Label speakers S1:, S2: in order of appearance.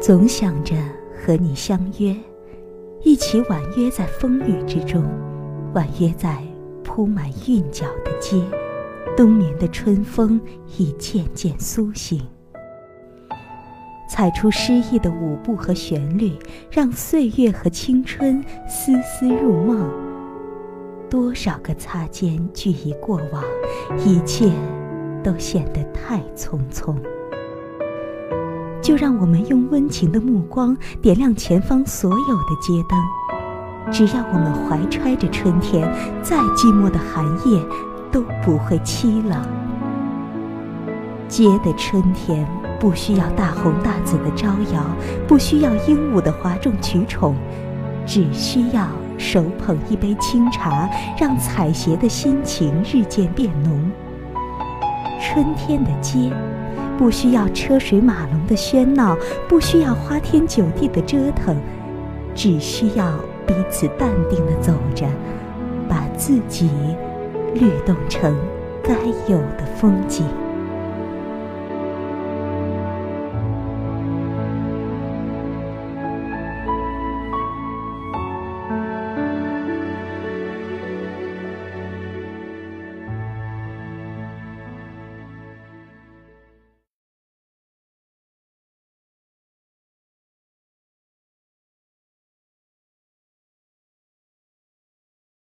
S1: 总想着和你相约，一起婉约在风雨之中，婉约在铺满韵脚的街。冬眠的春风已渐渐苏醒，踩出诗意的舞步和旋律，让岁月和青春丝丝入梦。多少个擦肩俱已过往，一切都显得太匆匆。就让我们用温情的目光点亮前方所有的街灯。只要我们怀揣着春天，再寂寞的寒夜都不会凄冷。街的春天不需要大红大紫的招摇，不需要鹦鹉的哗众取宠，只需要手捧一杯清茶，让采撷的心情日渐变浓。春天的街。不需要车水马龙的喧闹，不需要花天酒地的折腾，只需要彼此淡定的走着，把自己律动成该有的风景。